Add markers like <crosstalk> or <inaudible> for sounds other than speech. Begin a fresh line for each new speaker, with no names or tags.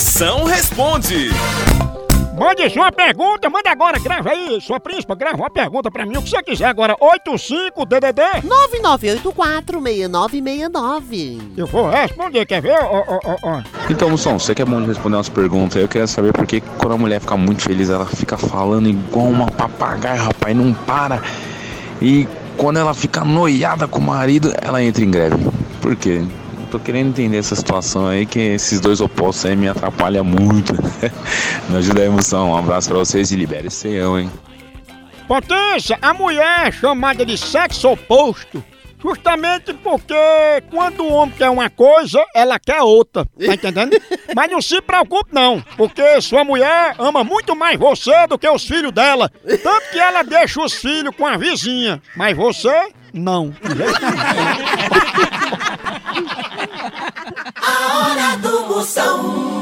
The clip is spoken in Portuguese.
Moção responde.
Mande sua pergunta, manda agora, grava aí, sua príncipa, grava uma pergunta pra mim, o que você quiser agora, 85-DDD,
99846969.
eu vou responder, quer ver? Ó, ó, ó, ó.
Então, Moção, você que é bom de responder umas perguntas, eu queria saber por que quando a mulher fica muito feliz, ela fica falando igual uma papagaia, rapaz, não para. E quando ela fica noiada com o marido, ela entra em greve. Por quê? Tô querendo entender essa situação aí, que esses dois opostos aí me atrapalham muito. <laughs> me ajuda aí, Moção. Um abraço pra vocês e libere esse eu, hein?
Potência, a mulher é chamada de sexo oposto, justamente porque quando o homem quer uma coisa, ela quer outra, tá entendendo? <laughs> Mas não se preocupe não, porque sua mulher ama muito mais você do que os filhos dela, tanto que ela deixa os filhos com a vizinha, mas você, não. <laughs>
Moção.